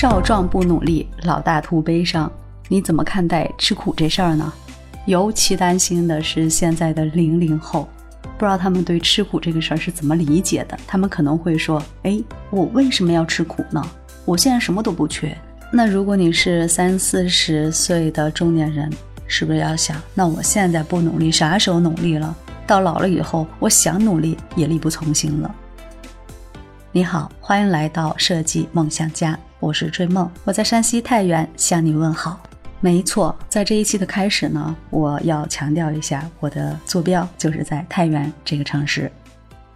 少壮不努力，老大徒悲伤。你怎么看待吃苦这事儿呢？尤其担心的是现在的零零后，不知道他们对吃苦这个事儿是怎么理解的。他们可能会说：“哎，我为什么要吃苦呢？我现在什么都不缺。”那如果你是三四十岁的中年人，是不是要想：那我现在不努力，啥时候努力了？到老了以后，我想努力也力不从心了。你好，欢迎来到设计梦想家，我是追梦，我在山西太原向你问好。没错，在这一期的开始呢，我要强调一下，我的坐标就是在太原这个城市。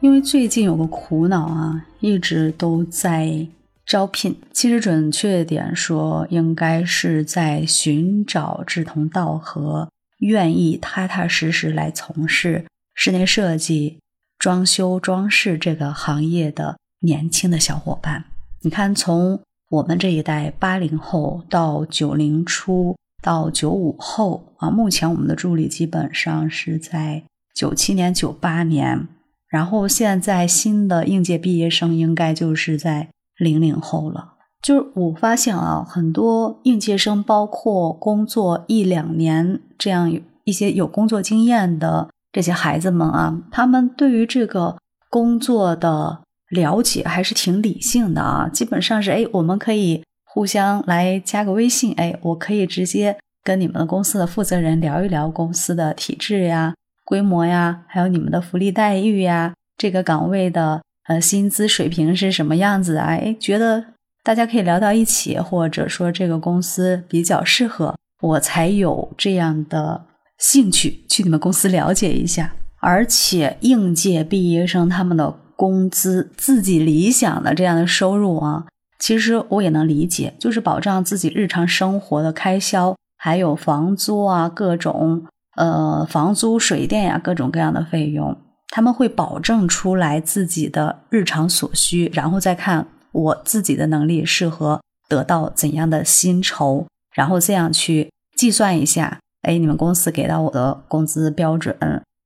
因为最近有个苦恼啊，一直都在招聘，其实准确点说，应该是在寻找志同道合、愿意踏踏实实来从事室内设计、装修装饰这个行业的年轻的小伙伴。你看，从我们这一代八零后到九零初到九五后啊，目前我们的助理基本上是在九七年、九八年，然后现在新的应届毕业生应该就是在零零后了。就是我发现啊，很多应届生，包括工作一两年这样一些有工作经验的这些孩子们啊，他们对于这个工作的。了解还是挺理性的啊，基本上是哎，我们可以互相来加个微信，哎，我可以直接跟你们的公司的负责人聊一聊公司的体制呀、规模呀，还有你们的福利待遇呀，这个岗位的呃薪资水平是什么样子啊？哎，觉得大家可以聊到一起，或者说这个公司比较适合，我才有这样的兴趣去你们公司了解一下。而且应届毕业生他们的。工资自己理想的这样的收入啊，其实我也能理解，就是保障自己日常生活的开销，还有房租啊，各种呃房租、水电呀，各种各样的费用，他们会保证出来自己的日常所需，然后再看我自己的能力适合得到怎样的薪酬，然后这样去计算一下，哎，你们公司给到我的工资标准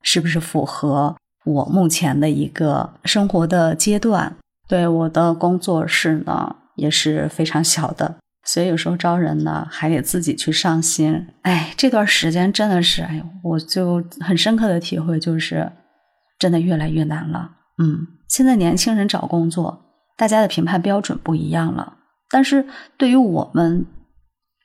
是不是符合？我目前的一个生活的阶段，对我的工作室呢也是非常小的，所以有时候招人呢还得自己去上心。哎，这段时间真的是，哎，我就很深刻的体会就是，真的越来越难了。嗯，现在年轻人找工作，大家的评判标准不一样了，但是对于我们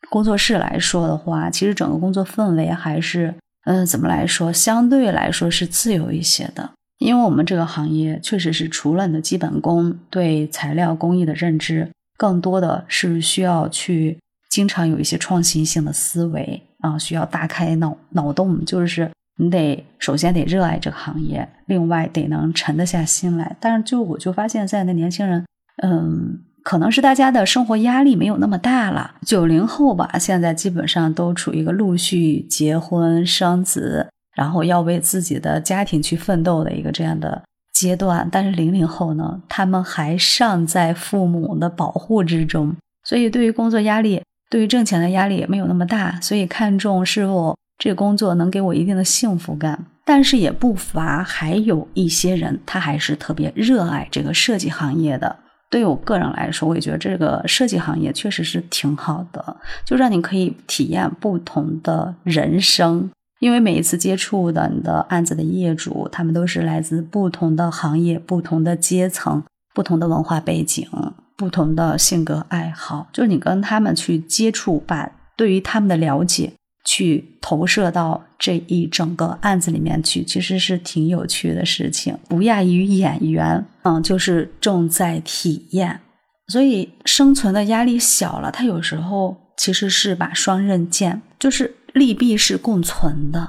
工作室来说的话，其实整个工作氛围还是。嗯，怎么来说？相对来说是自由一些的，因为我们这个行业确实是除了你的基本功，对材料工艺的认知，更多的是需要去经常有一些创新性的思维啊，需要大开脑脑洞，就是你得首先得热爱这个行业，另外得能沉得下心来。但是就我就发现现在的年轻人，嗯。可能是大家的生活压力没有那么大了。九零后吧，现在基本上都处于一个陆续结婚生子，然后要为自己的家庭去奋斗的一个这样的阶段。但是零零后呢，他们还尚在父母的保护之中，所以对于工作压力，对于挣钱的压力也没有那么大，所以看重是否这个工作能给我一定的幸福感。但是也不乏还有一些人，他还是特别热爱这个设计行业的。对我个人来说，我也觉得这个设计行业确实是挺好的，就让你可以体验不同的人生。因为每一次接触的你的案子的业主，他们都是来自不同的行业、不同的阶层、不同的文化背景、不同的性格爱好，就是你跟他们去接触，把对于他们的了解。去投射到这一整个案子里面去，其实是挺有趣的事情，不亚于演员，嗯，就是重在体验，所以生存的压力小了。它有时候其实是把双刃剑，就是利弊是共存的。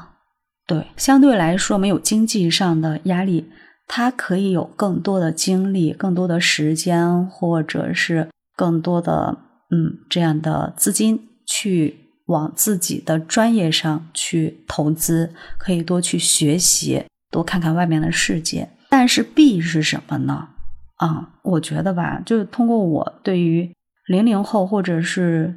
对，相对来说没有经济上的压力，它可以有更多的精力、更多的时间，或者是更多的嗯这样的资金去。往自己的专业上去投资，可以多去学习，多看看外面的世界。但是弊是什么呢？啊，我觉得吧，就是通过我对于零零后或者是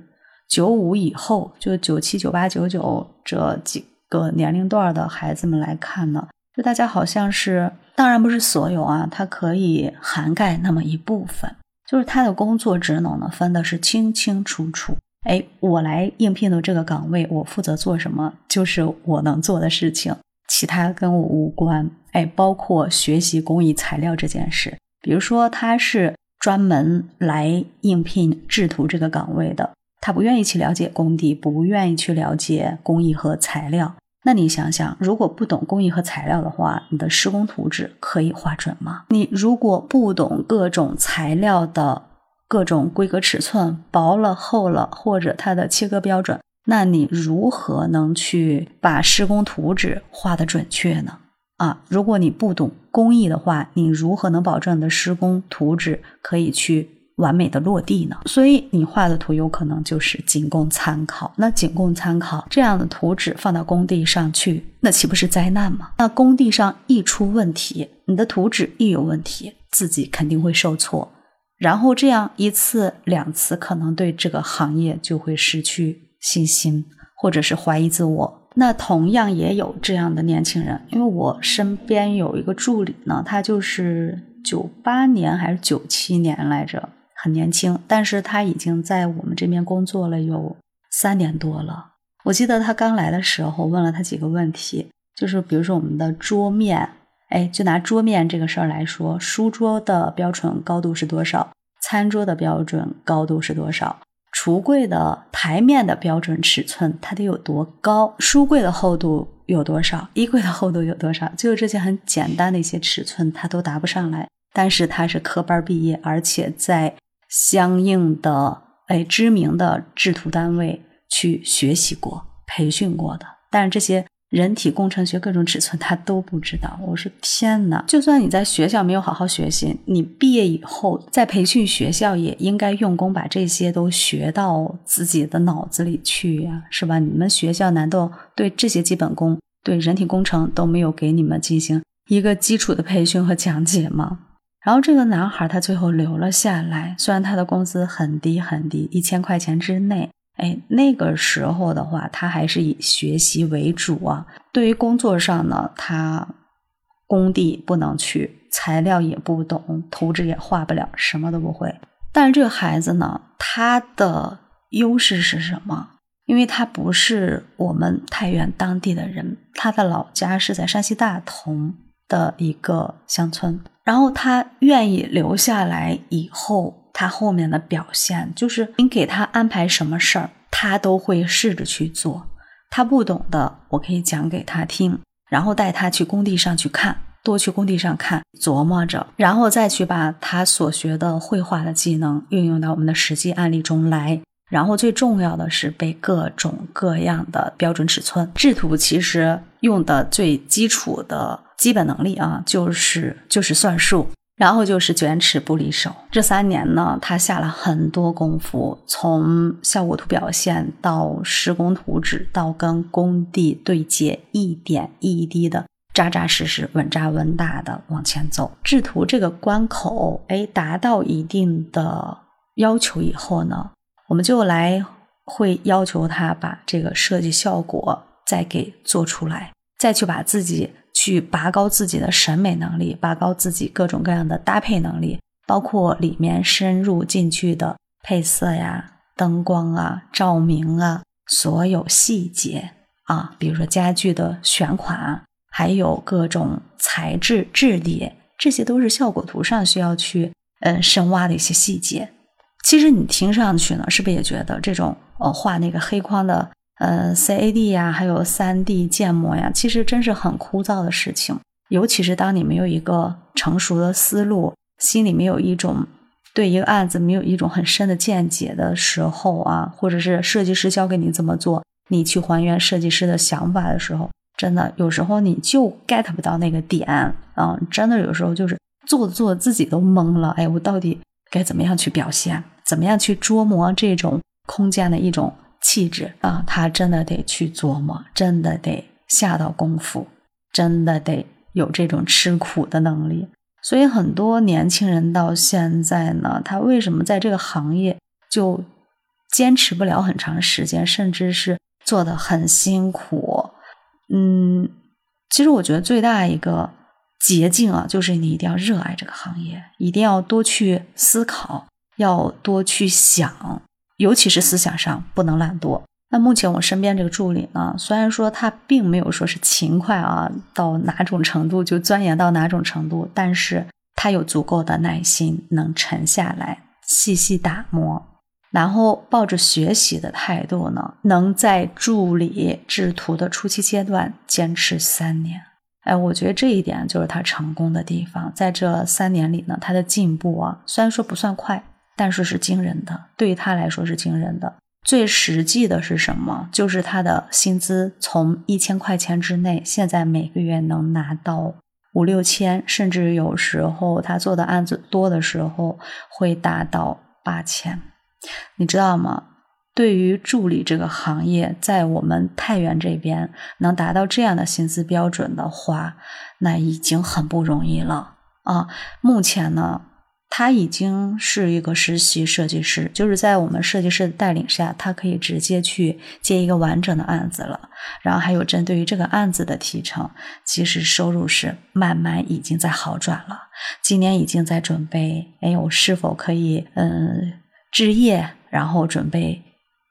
九五以后，就九七、九八、九九这几个年龄段的孩子们来看呢，就大家好像是，当然不是所有啊，它可以涵盖那么一部分。就是他的工作职能呢分的是清清楚楚。哎，我来应聘的这个岗位，我负责做什么，就是我能做的事情，其他跟我无关。哎，包括学习工艺材料这件事，比如说他是专门来应聘制图这个岗位的，他不愿意去了解工地，不愿意去了解工艺和材料。那你想想，如果不懂工艺和材料的话，你的施工图纸可以画准吗？你如果不懂各种材料的。各种规格尺寸，薄了、厚了，或者它的切割标准，那你如何能去把施工图纸画的准确呢？啊，如果你不懂工艺的话，你如何能保证你的施工图纸可以去完美的落地呢？所以你画的图有可能就是仅供参考。那仅供参考，这样的图纸放到工地上去，那岂不是灾难吗？那工地上一出问题，你的图纸一有问题，自己肯定会受挫。然后这样一次两次，可能对这个行业就会失去信心，或者是怀疑自我。那同样也有这样的年轻人，因为我身边有一个助理呢，他就是九八年还是九七年来着，很年轻，但是他已经在我们这边工作了有三年多了。我记得他刚来的时候问了他几个问题，就是比如说我们的桌面。哎，就拿桌面这个事儿来说，书桌的标准高度是多少？餐桌的标准高度是多少？橱柜的台面的标准尺寸它得有多高？书柜的厚度有多少？衣柜的厚度有多少？就是这些很简单的一些尺寸，它都答不上来。但是他是科班毕业，而且在相应的哎知名的制图单位去学习过、培训过的。但是这些。人体工程学各种尺寸他都不知道，我说天哪！就算你在学校没有好好学习，你毕业以后在培训学校也应该用功把这些都学到自己的脑子里去呀，是吧？你们学校难道对这些基本功、对人体工程都没有给你们进行一个基础的培训和讲解吗？然后这个男孩他最后留了下来，虽然他的工资很低很低，一千块钱之内。哎，那个时候的话，他还是以学习为主啊。对于工作上呢，他工地不能去，材料也不懂，图纸也画不了，什么都不会。但是这个孩子呢，他的优势是什么？因为他不是我们太原当地的人，他的老家是在山西大同的一个乡村。然后他愿意留下来以后。他后面的表现就是，你给他安排什么事儿，他都会试着去做。他不懂的，我可以讲给他听，然后带他去工地上去看，多去工地上看，琢磨着，然后再去把他所学的绘画的技能运用到我们的实际案例中来。然后最重要的是背各种各样的标准尺寸。制图其实用的最基础的基本能力啊，就是就是算术。然后就是卷尺不离手。这三年呢，他下了很多功夫，从效果图表现到施工图纸，到跟工地对接，一点一滴的扎扎实实、稳扎稳打的往前走。制图这个关口，哎，达到一定的要求以后呢，我们就来会要求他把这个设计效果再给做出来，再去把自己。去拔高自己的审美能力，拔高自己各种各样的搭配能力，包括里面深入进去的配色呀、灯光啊、照明啊，所有细节啊，比如说家具的选款，还有各种材质质地，这些都是效果图上需要去嗯深挖的一些细节。其实你听上去呢，是不是也觉得这种呃画那个黑框的？呃，CAD 呀，还有 3D 建模呀，其实真是很枯燥的事情。尤其是当你没有一个成熟的思路，心里没有一种对一个案子没有一种很深的见解的时候啊，或者是设计师教给你怎么做，你去还原设计师的想法的时候，真的有时候你就 get 不到那个点啊！真的有时候就是做着做着自己都懵了。哎，我到底该怎么样去表现？怎么样去琢磨这种空间的一种？气质啊，他真的得去琢磨，真的得下到功夫，真的得有这种吃苦的能力。所以很多年轻人到现在呢，他为什么在这个行业就坚持不了很长时间，甚至是做的很辛苦？嗯，其实我觉得最大一个捷径啊，就是你一定要热爱这个行业，一定要多去思考。要多去想，尤其是思想上不能懒惰。那目前我身边这个助理呢，虽然说他并没有说是勤快啊到哪种程度就钻研到哪种程度，但是他有足够的耐心，能沉下来细细打磨，然后抱着学习的态度呢，能在助理制图的初期阶段坚持三年。哎，我觉得这一点就是他成功的地方，在这三年里呢，他的进步啊，虽然说不算快，但是是惊人的，对于他来说是惊人的。最实际的是什么？就是他的薪资从一千块钱之内，现在每个月能拿到五六千，甚至有时候他做的案子多的时候会达到八千。你知道吗？对于助理这个行业，在我们太原这边能达到这样的薪资标准的话，那已经很不容易了啊！目前呢？他已经是一个实习设计师，就是在我们设计师的带领下，他可以直接去接一个完整的案子了。然后还有针对于这个案子的提成，其实收入是慢慢已经在好转了。今年已经在准备，哎，我是否可以嗯置业，然后准备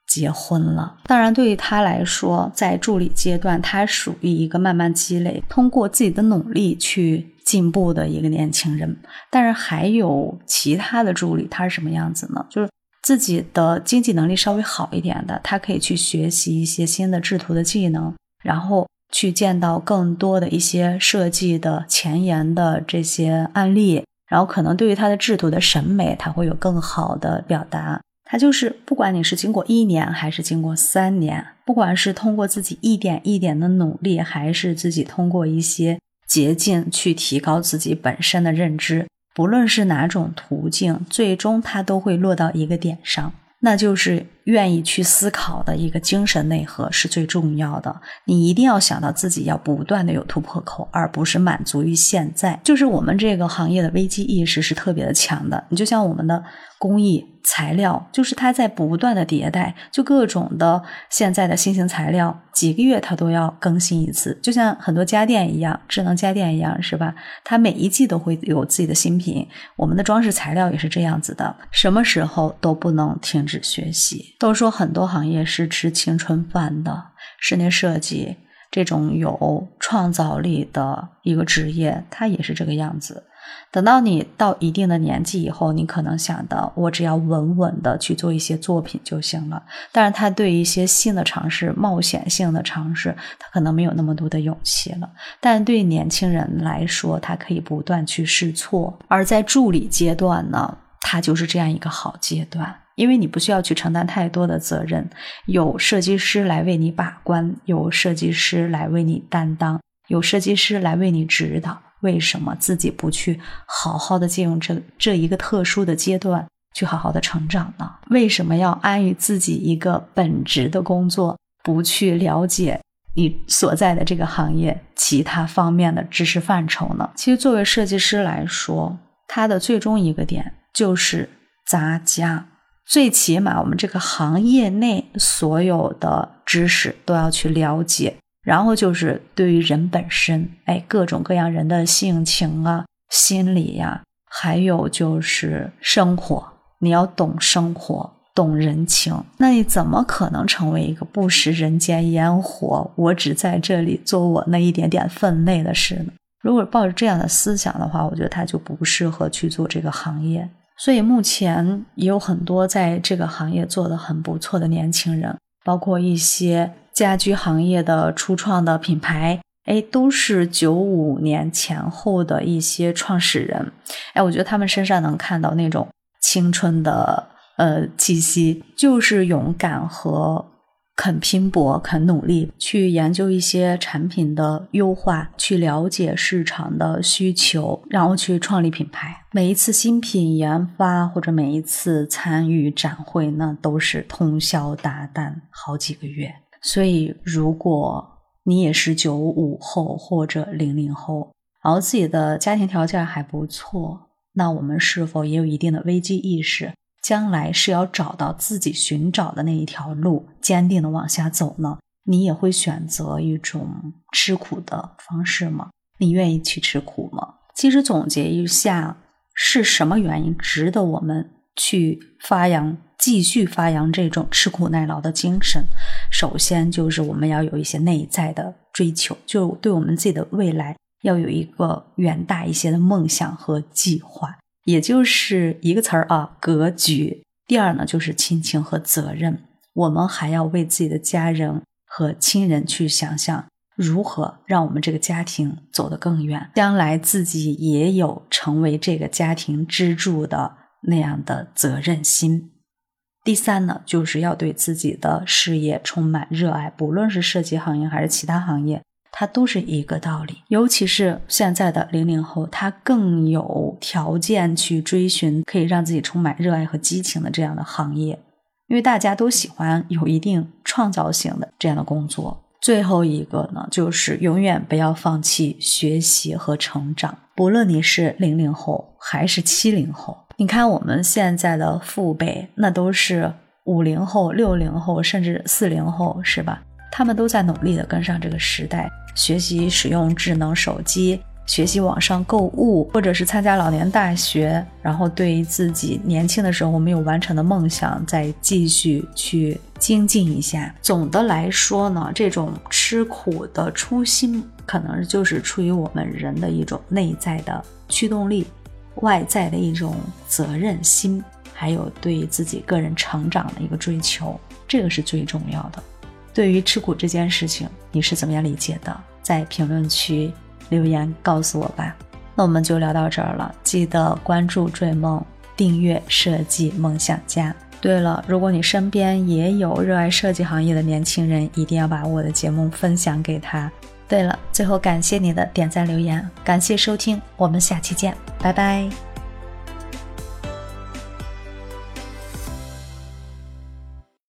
结婚了。当然，对于他来说，在助理阶段，他属于一个慢慢积累，通过自己的努力去。进步的一个年轻人，但是还有其他的助理，他是什么样子呢？就是自己的经济能力稍微好一点的，他可以去学习一些新的制图的技能，然后去见到更多的一些设计的前沿的这些案例，然后可能对于他的制图的审美，他会有更好的表达。他就是不管你是经过一年还是经过三年，不管是通过自己一点一点的努力，还是自己通过一些。捷径去提高自己本身的认知，不论是哪种途径，最终它都会落到一个点上，那就是愿意去思考的一个精神内核是最重要的。你一定要想到自己要不断的有突破口，而不是满足于现在。就是我们这个行业的危机意识是特别的强的。你就像我们的工艺。材料就是它在不断的迭代，就各种的现在的新型材料，几个月它都要更新一次，就像很多家电一样，智能家电一样，是吧？它每一季都会有自己的新品。我们的装饰材料也是这样子的，什么时候都不能停止学习。都说很多行业是吃青春饭的，室内设计这种有创造力的一个职业，它也是这个样子。等到你到一定的年纪以后，你可能想的，我只要稳稳的去做一些作品就行了。但是他对一些新的尝试、冒险性的尝试，他可能没有那么多的勇气了。但对年轻人来说，他可以不断去试错。而在助理阶段呢，他就是这样一个好阶段，因为你不需要去承担太多的责任，有设计师来为你把关，有设计师来为你担当，有设计师来为你指导。为什么自己不去好好的借用这这一个特殊的阶段去好好的成长呢？为什么要安于自己一个本职的工作，不去了解你所在的这个行业其他方面的知识范畴呢？其实，作为设计师来说，他的最终一个点就是杂家，最起码我们这个行业内所有的知识都要去了解。然后就是对于人本身，哎，各种各样人的性情啊、心理呀，还有就是生活，你要懂生活、懂人情，那你怎么可能成为一个不食人间烟火？我只在这里做我那一点点分内的事呢？如果抱着这样的思想的话，我觉得他就不适合去做这个行业。所以目前也有很多在这个行业做的很不错的年轻人，包括一些。家居行业的初创的品牌，哎，都是九五年前后的一些创始人，哎，我觉得他们身上能看到那种青春的呃气息，就是勇敢和肯拼搏、肯努力，去研究一些产品的优化，去了解市场的需求，然后去创立品牌。每一次新品研发或者每一次参与展会，那都是通宵达旦好几个月。所以，如果你也是九五后或者零零后，然后自己的家庭条件还不错，那我们是否也有一定的危机意识？将来是要找到自己寻找的那一条路，坚定的往下走呢？你也会选择一种吃苦的方式吗？你愿意去吃苦吗？其实总结一下，是什么原因值得我们？去发扬、继续发扬这种吃苦耐劳的精神，首先就是我们要有一些内在的追求，就对我们自己的未来要有一个远大一些的梦想和计划，也就是一个词儿啊，格局。第二呢，就是亲情和责任，我们还要为自己的家人和亲人去想想如何让我们这个家庭走得更远，将来自己也有成为这个家庭支柱的那样的责任心。第三呢，就是要对自己的事业充满热爱，不论是设计行业还是其他行业。它都是一个道理，尤其是现在的零零后，他更有条件去追寻可以让自己充满热爱和激情的这样的行业，因为大家都喜欢有一定创造性的这样的工作。最后一个呢，就是永远不要放弃学习和成长，不论你是零零后还是七零后，你看我们现在的父辈，那都是五零后、六零后，甚至四零后，是吧？他们都在努力的跟上这个时代，学习使用智能手机，学习网上购物，或者是参加老年大学，然后对于自己年轻的时候没有完成的梦想再继续去精进一下。总的来说呢，这种吃苦的初心，可能就是出于我们人的一种内在的驱动力，外在的一种责任心，还有对自己个人成长的一个追求，这个是最重要的。对于吃苦这件事情，你是怎么样理解的？在评论区留言告诉我吧。那我们就聊到这儿了，记得关注追梦，订阅设计梦想家。对了，如果你身边也有热爱设计行业的年轻人，一定要把我的节目分享给他。对了，最后感谢你的点赞留言，感谢收听，我们下期见，拜拜。